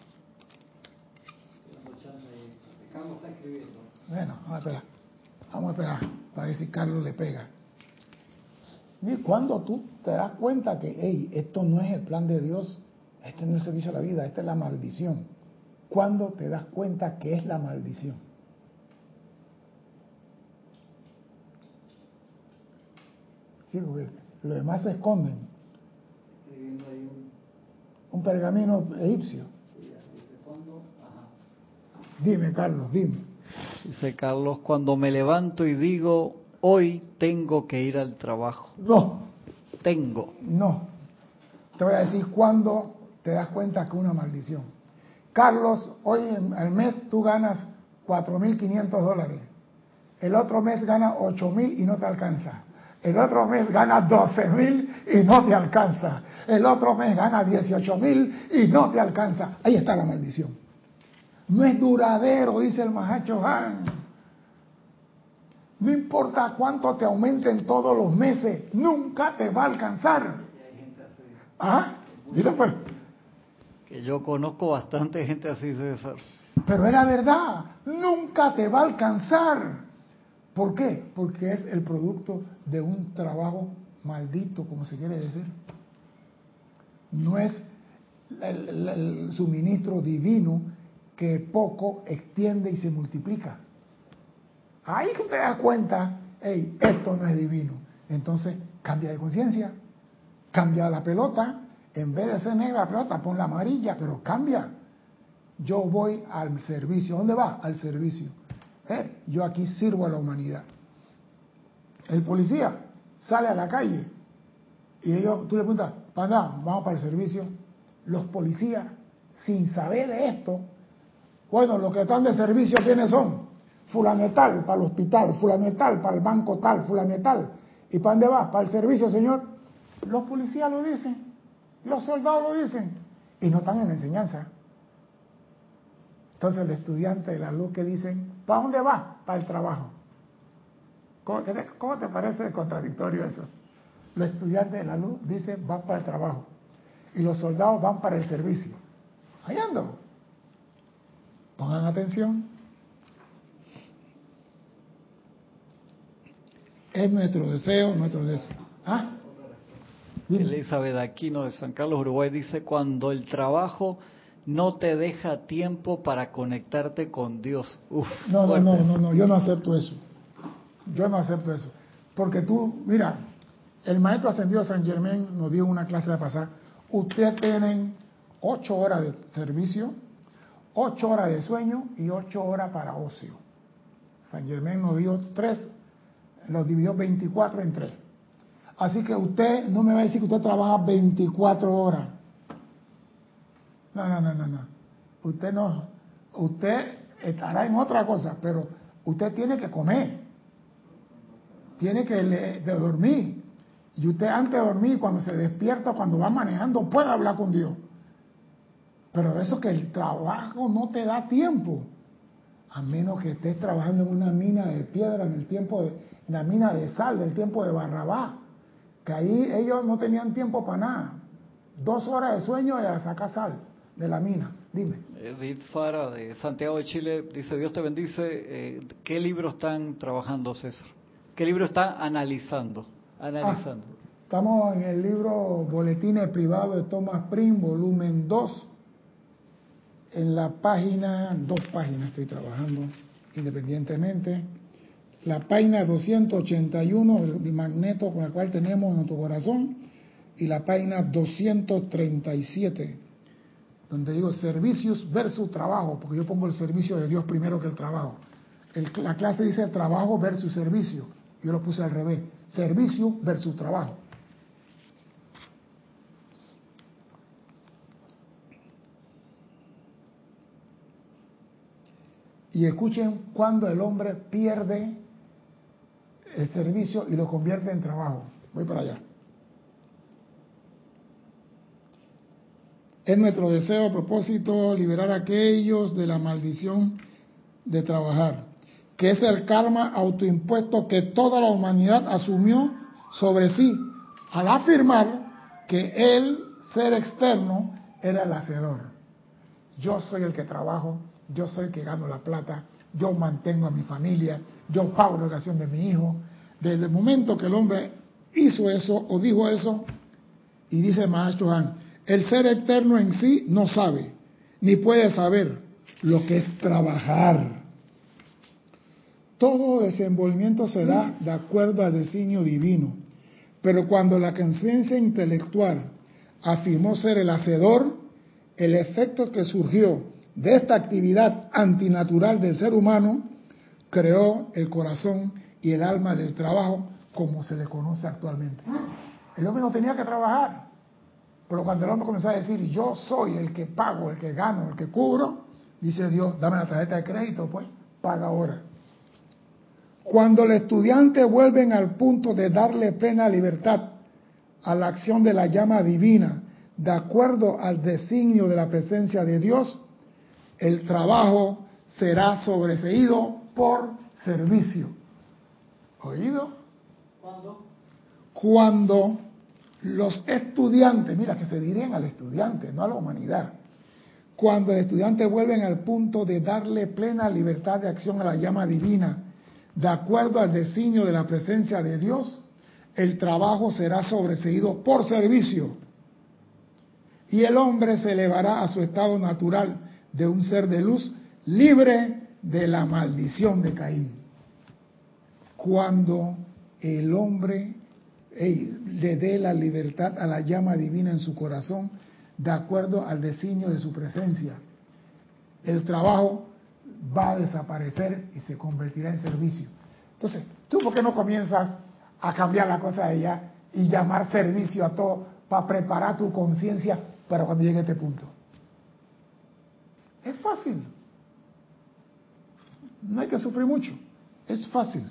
Carlos está escribiendo. Bueno, vamos a esperar. Vamos a esperar para ver si Carlos le pega. Y cuando tú te das cuenta que, hey, esto no es el plan de Dios, este no es el servicio a la vida, esta es la maldición. Cuando te das cuenta que es la maldición. Sí, porque los demás se esconden. Un... Pergamino egipcio. Dime, Carlos, dime. Dice Carlos, cuando me levanto y digo, hoy tengo que ir al trabajo. No, Tengo. No. Te voy a decir cuándo te das cuenta que es una maldición. Carlos, hoy en el mes tú ganas 4.500 dólares. El otro mes gana 8.000 y no te alcanza. El otro mes gana 12.000 y no te alcanza. El otro mes gana 18.000 y no te alcanza. Ahí está la maldición. No es duradero, dice el Mahacho Han. No importa cuánto te aumenten todos los meses, nunca te va a alcanzar. ¿Ah? Dile pues. Que yo conozco bastante gente así, César. Pero era verdad, nunca te va a alcanzar. ¿Por qué? Porque es el producto de un trabajo maldito, como se quiere decir. No es el, suministro divino que poco extiende y se multiplica. Ahí que te das cuenta, hey, esto no es divino. Entonces, cambia de conciencia, cambia la pelota, en vez de ser negra la pelota, pon la amarilla, pero cambia. Yo voy al servicio. ¿Dónde va? Al servicio. Eh, Yo aquí sirvo a la humanidad. El policía sale a la calle y ellos, tú le preguntas, ¿para dónde? Vamos para el servicio. Los policías, sin saber de esto, bueno, los que están de servicio, ¿quiénes son? Fulanetal para el hospital, fulanetal para el banco tal, fulanetal. ¿Y para dónde va? Para el servicio, señor. Los policías lo dicen, los soldados lo dicen, y no están en la enseñanza. Entonces el estudiante de la luz que dicen, ¿para dónde va? Para el trabajo. ¿Cómo, te- parece contradictorio eso? Los estudiantes de la luz dicen, van para el trabajo. Y los soldados van para el servicio. Ahí ando. Pongan atención. Es nuestro deseo, nuestro deseo. ¿Ah? Elizabeth Aquino de San Carlos, Uruguay, dice, cuando el trabajo no te deja tiempo para conectarte con Dios. Uf, No, no, no, no, no, yo no acepto eso. Yo no acepto eso. Porque tú, mira, el maestro ascendido San Germán nos dio una clase de pasar. Ustedes tienen ocho horas de servicio, ocho horas de sueño y ocho horas para ocio. San Germán nos dio tres, los dividió 24 en tres. Así que usted no me va a decir que usted trabaja 24 horas. No, no, no, no, no. Usted no, usted estará en otra cosa, pero usted tiene que comer, tiene que dormir. Y usted antes de dormir, cuando se despierta, cuando va manejando, puede hablar con Dios. Pero eso que el trabajo no te da tiempo, a menos que estés trabajando en una mina de piedra en el tiempo de, en la mina de sal del tiempo de Barrabá, que ahí ellos no tenían tiempo para nada. Dos horas de sueño y a sacar sal de la mina. Dime. Edith Fara de Santiago de Chile dice, Dios te bendice, eh, ¿qué libro están trabajando, César? ¿Qué libro están analizando? Analizando. Ah, estamos en el libro Boletines Privados de Thomas Prim, volumen 2. En la página, dos páginas estoy trabajando independientemente. La página 281, el magneto con el cual tenemos nuestro corazón. Y la página 237, donde digo servicios versus trabajo, porque yo pongo el servicio de Dios primero que el trabajo. La clase dice trabajo versus servicio. Yo lo puse al revés. Servicio versus trabajo. Y escuchen cuando el hombre pierde el servicio y lo convierte en trabajo. Voy para allá. Es nuestro deseo, a propósito, liberar a aquellos de la maldición de trabajar, que es el karma autoimpuesto que toda la humanidad asumió sobre sí al afirmar que el ser externo era el hacedor. Yo soy el que trabajo, yo soy el que gano la plata, yo mantengo a mi familia, yo pago la educación de mi hijo. Desde el momento que el hombre hizo eso o dijo eso, y dice Maestro Han, el ser eterno en sí no sabe, ni puede saber lo que es trabajar. Todo desenvolvimiento se da de acuerdo al designio divino, pero cuando la conciencia intelectual afirmó ser el hacedor, el efecto que surgió de esta actividad antinatural del ser humano creó el corazón y el alma del trabajo como se le conoce actualmente. El hombre no tenía que trabajar, pero cuando el hombre comenzó a decir, yo soy el que pago, el que gano, el que cubro, dice Dios, dame la tarjeta de crédito, pues, paga ahora. Cuando el estudiante vuelven al punto de darle plena libertad a la acción de la llama divina, de acuerdo al designio de la presencia de Dios, el trabajo será sobreseído por servicio. ¿Oído? ¿Cuándo? Cuando los estudiantes, mira que se dirían al estudiante, no a la humanidad, cuando el estudiante vuelven al punto de darle plena libertad de acción a la llama divina, de acuerdo al designio de la presencia de Dios, el trabajo será sobreseído por servicio y el hombre se elevará a su estado natural de un ser de luz libre de la maldición de Caín. Cuando el hombre le dé la libertad a la llama divina en su corazón, de acuerdo al designio de su presencia, el trabajo va a desaparecer y se convertirá en servicio. Entonces, ¿tú por qué no comienzas a cambiar la cosa de ella y llamar servicio a todo para preparar tu conciencia para cuando llegue este punto? Es fácil. No hay que sufrir mucho. Es fácil.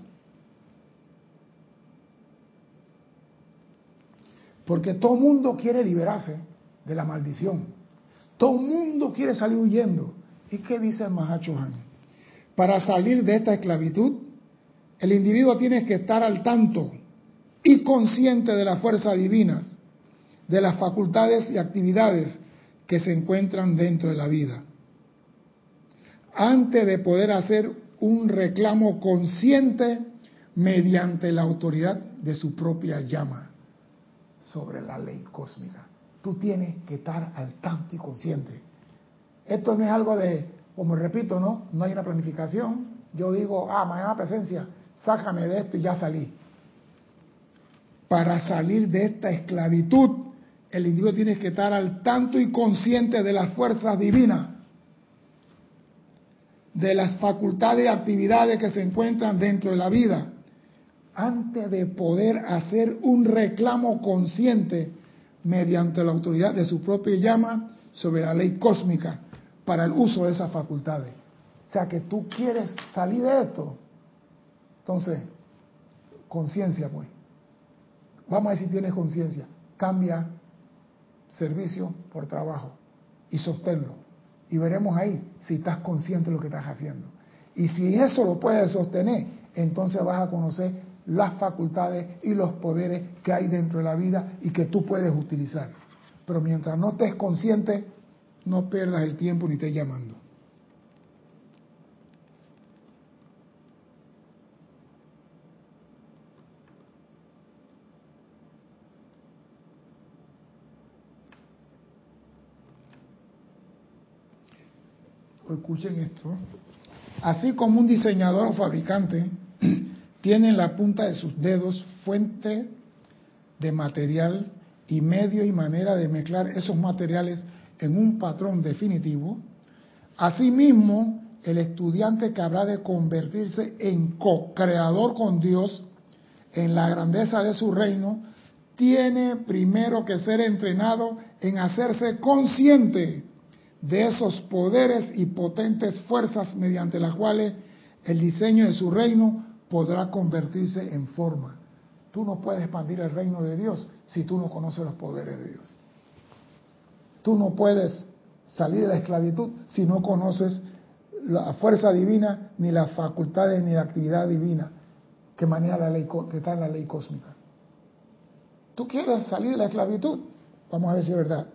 Porque todo mundo quiere liberarse de la maldición. Todo mundo quiere salir huyendo. ¿Y qué dice Mahacho? Para salir de esta esclavitud, el individuo tiene que estar al tanto y consciente de las fuerzas divinas, de las facultades y actividades que se encuentran dentro de la vida. Antes de poder hacer un reclamo consciente mediante la autoridad de su propia llama sobre la ley cósmica. Tú tienes que estar al tanto y consciente Esto no es algo de, como repito, ¿no? No hay una planificación. Yo digo, ah, mañana presencia, sácame de esto y ya salí. Para salir de esta esclavitud, el individuo tiene que estar al tanto y consciente de las fuerzas divinas, de las facultades y actividades que se encuentran dentro de la vida, antes de poder hacer un reclamo consciente mediante la autoridad de su propia llama sobre la ley cósmica para el uso de esas facultades. O sea que tú quieres salir de esto. Entonces, conciencia pues. Vamos a ver si tienes conciencia. Cambia servicio por trabajo y sosténlo. Y veremos ahí si estás consciente de lo que estás haciendo. Y si eso lo puedes sostener, entonces vas a conocer las facultades y los poderes que hay dentro de la vida y que tú puedes utilizar. Pero mientras no estés consciente, no pierdas el tiempo ni estés llamando. escuchen esto, así como un diseñador o fabricante tiene en la punta de sus dedos fuente de material y medio y manera de mezclar esos materiales en un patrón definitivo, asimismo el estudiante que habrá de convertirse en co-creador con Dios en la grandeza de su reino, tiene primero que ser entrenado en hacerse consciente de esos poderes y potentes fuerzas mediante las cuales el diseño de su reino podrá convertirse en forma. Tú no puedes expandir el reino de Dios si tú no conoces los poderes de Dios. Tú no puedes salir de la esclavitud si no conoces la fuerza divina, ni las facultades, ni la actividad divina que maneja la ley, que está en la ley cósmica. Tú quieres salir de la esclavitud, vamos a ver si es verdad.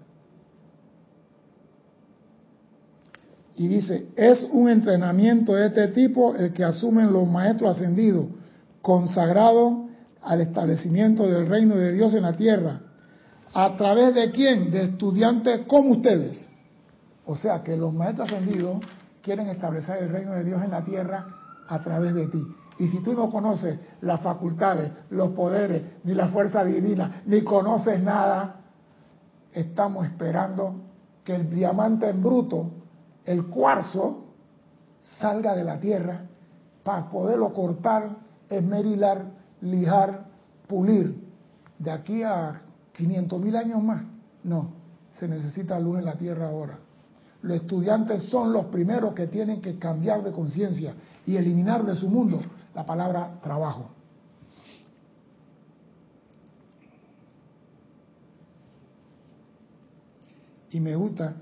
Y dice, es un entrenamiento de este tipo el que asumen los maestros ascendidos, consagrados al establecimiento del reino de Dios en la tierra. ¿A través de quién? De estudiantes como ustedes. O sea que los maestros ascendidos quieren establecer el reino de Dios en la tierra a través de ti. Y si tú no conoces las facultades, los poderes, ni la fuerza divina, ni conoces nada, estamos esperando que el diamante en bruto el cuarzo salga de la tierra para poderlo cortar, esmerilar, lijar, pulir. De aquí a 500 mil años más, no, se necesita luz en la tierra ahora. Los estudiantes son los primeros que tienen que cambiar de conciencia y eliminar de su mundo la palabra trabajo. Y me gusta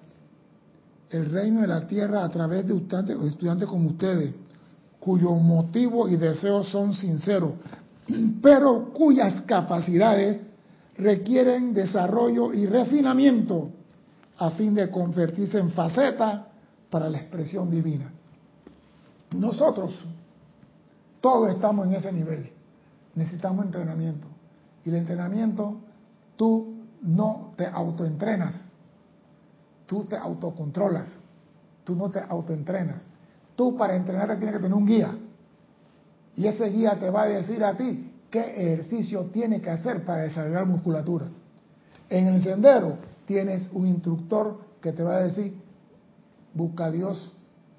el reino de la tierra a través de estudiantes, estudiantes como ustedes, cuyos motivos y deseos son sinceros, pero cuyas capacidades requieren desarrollo y refinamiento a fin de convertirse en faceta para la expresión divina. Nosotros todos estamos en ese nivel. Necesitamos entrenamiento. Y el entrenamiento, tú no te autoentrenas tú te autocontrolas, tú no te autoentrenas. Tú para entrenarte tienes que tener un guía. Y ese guía te va a decir a ti qué ejercicio tienes que hacer para desarrollar musculatura. En el sendero tienes un instructor que te va a decir, busca a Dios,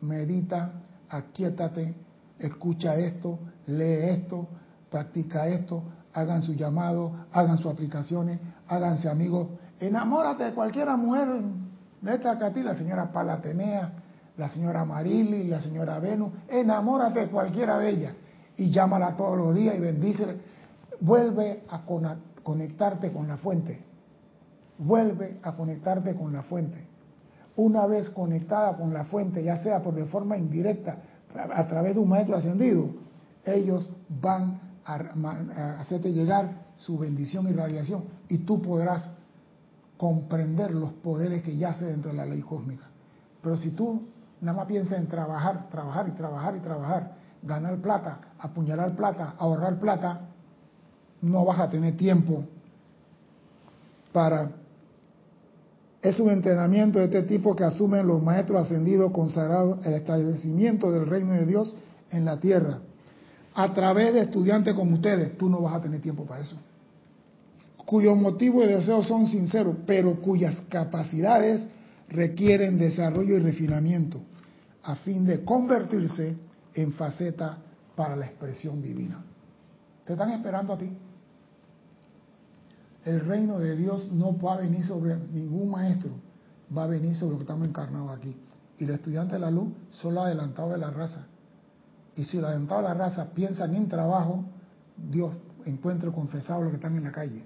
medita, aquietate, escucha esto, lee esto, practica esto, hagan su llamado, hagan sus aplicaciones, háganse amigos, enamórate de cualquiera mujer A ti, la señora Palatenea, la señora Marili, la señora Venus, enamórate de cualquiera de ellas y llámala todos los días y bendícele. Vuelve a conectarte con la fuente. Vuelve a conectarte con la fuente. Una vez conectada con la fuente, ya sea por de forma indirecta, a través de un maestro ascendido, ellos van a hacerte llegar su bendición y radiación y tú podrás comprender los poderes que yace dentro de la ley cósmica. Pero si tú nada más piensas en trabajar, trabajar y trabajar y trabajar, ganar plata, apuñalar plata, ahorrar plata, no vas a tener tiempo para Es un entrenamiento de este tipo que asumen los maestros ascendidos consagrados el establecimiento del reino de Dios en la tierra. A través de estudiantes como ustedes, tú no vas a tener tiempo para eso. Cuyos motivos y deseos son sinceros, pero cuyas capacidades requieren desarrollo y refinamiento a fin de convertirse en faceta para la expresión divina. Te están esperando a ti. El reino de Dios no va a venir sobre ningún maestro, va a venir sobre lo que estamos encarnados aquí. Y los estudiantes de la luz son los adelantados de la raza. Y si los adelantados de la raza piensan en trabajo, Dios encuentra confesado los que están en la calle.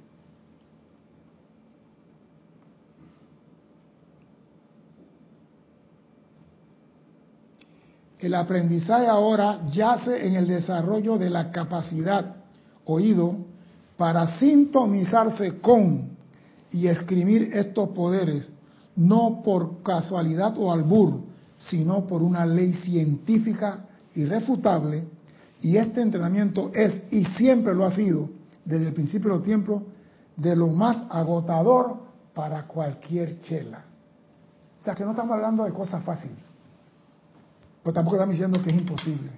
El aprendizaje ahora yace en el desarrollo de la capacidad, oído, para sintonizarse con y escribir estos poderes, no por casualidad o albur, sino por una ley científica irrefutable, y este entrenamiento es y siempre lo ha sido, desde el principio de los tiempos, de lo más agotador para cualquier chela. O sea que no estamos hablando de cosas fáciles. Pero tampoco estamos diciendo que es imposible.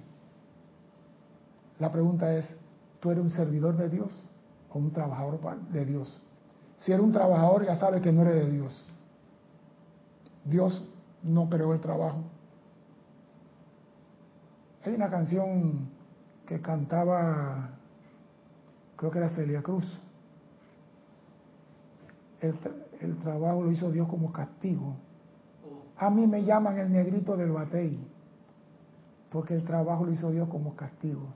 La pregunta es, ¿tú eres un servidor de Dios o un trabajador de Dios? Si eres un trabajador ya sabes que no eres de Dios. Dios no creó el trabajo. Hay una canción que cantaba, creo que era Celia Cruz. El, el trabajo lo hizo Dios como castigo. A mí me llaman el negrito del batey porque el trabajo lo hizo Dios como castigo.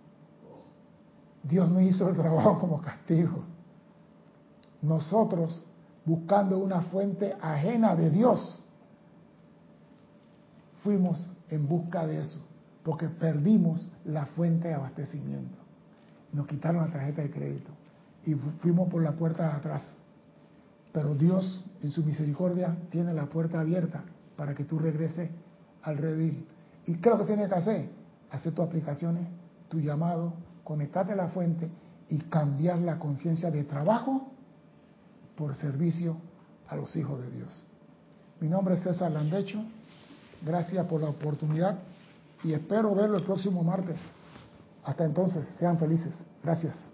Dios no hizo el trabajo como castigo. Nosotros, buscando una fuente ajena de Dios, fuimos en busca de eso, porque perdimos la fuente de abastecimiento. Nos quitaron la tarjeta de crédito y fuimos por la puerta de atrás. Pero Dios, en su misericordia, tiene la puerta abierta para que tú regreses al redil. ¿Y qué es lo que tienes que hacer? Hacer tus aplicaciones, tu llamado, conectarte a la fuente y cambiar la conciencia de trabajo por servicio a los hijos de Dios. Mi nombre es César Landecho. Gracias por la oportunidad y espero verlo el próximo martes. Hasta entonces, sean felices. Gracias.